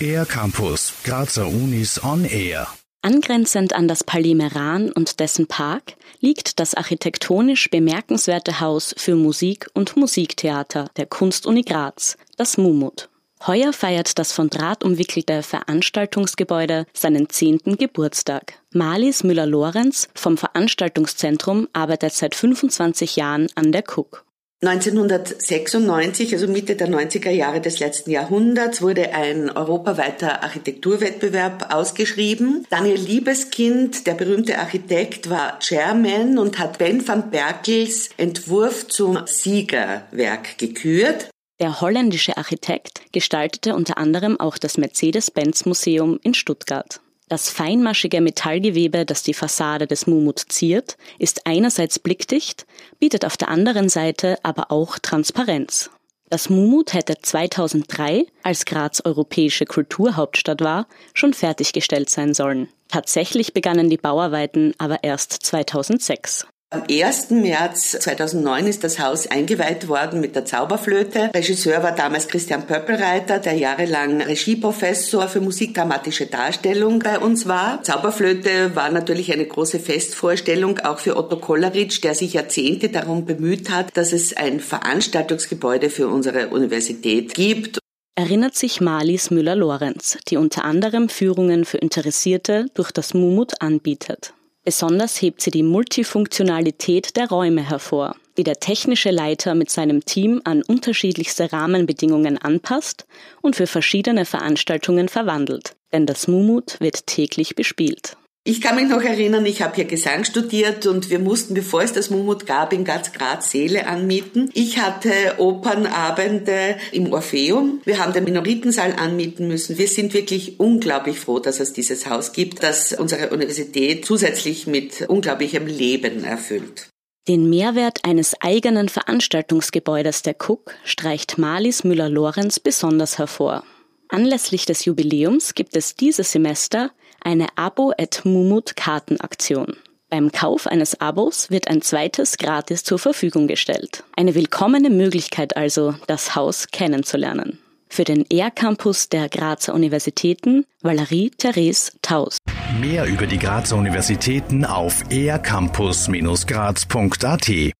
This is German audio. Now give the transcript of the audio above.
Air Campus, Grazer Unis on Air. Angrenzend an das Palais Meran und dessen Park liegt das architektonisch bemerkenswerte Haus für Musik und Musiktheater der Kunstuni Graz, das Mumut. Heuer feiert das von Draht umwickelte Veranstaltungsgebäude seinen zehnten Geburtstag. Marlies Müller-Lorenz vom Veranstaltungszentrum arbeitet seit 25 Jahren an der Cook. 1996, also Mitte der 90er Jahre des letzten Jahrhunderts, wurde ein europaweiter Architekturwettbewerb ausgeschrieben. Daniel Liebeskind, der berühmte Architekt, war Chairman und hat Ben van Berkels Entwurf zum Siegerwerk gekürt. Der holländische Architekt gestaltete unter anderem auch das Mercedes-Benz-Museum in Stuttgart. Das feinmaschige Metallgewebe, das die Fassade des Mumut ziert, ist einerseits blickdicht, bietet auf der anderen Seite aber auch Transparenz. Das Mumut hätte 2003, als Graz europäische Kulturhauptstadt war, schon fertiggestellt sein sollen. Tatsächlich begannen die Bauarbeiten aber erst 2006. Am 1. März 2009 ist das Haus eingeweiht worden mit der Zauberflöte. Regisseur war damals Christian Pöppelreiter, der jahrelang Regieprofessor für musikdramatische Darstellung bei uns war. Zauberflöte war natürlich eine große Festvorstellung, auch für Otto Kolleritsch, der sich Jahrzehnte darum bemüht hat, dass es ein Veranstaltungsgebäude für unsere Universität gibt erinnert sich Marlies Müller-Lorenz, die unter anderem Führungen für Interessierte durch das Mumut anbietet. Besonders hebt sie die Multifunktionalität der Räume hervor, die der technische Leiter mit seinem Team an unterschiedlichste Rahmenbedingungen anpasst und für verschiedene Veranstaltungen verwandelt. Denn das Mumut wird täglich bespielt. Ich kann mich noch erinnern, ich habe hier Gesang studiert und wir mussten, bevor es das Mumut gab, in ganz Graz Seele anmieten. Ich hatte Opernabende im Orpheum. Wir haben den Minoritensaal anmieten müssen. Wir sind wirklich unglaublich froh, dass es dieses Haus gibt, das unsere Universität zusätzlich mit unglaublichem Leben erfüllt. Den Mehrwert eines eigenen Veranstaltungsgebäudes der Cook streicht Marlies Müller-Lorenz besonders hervor. Anlässlich des Jubiläums gibt es dieses Semester eine Abo et Mumut Kartenaktion. Beim Kauf eines Abos wird ein zweites gratis zur Verfügung gestellt. Eine willkommene Möglichkeit also, das Haus kennenzulernen. Für den ER-Campus der Grazer Universitäten Valerie Therese Taus. Mehr über die Grazer Universitäten auf ercampus-graz.at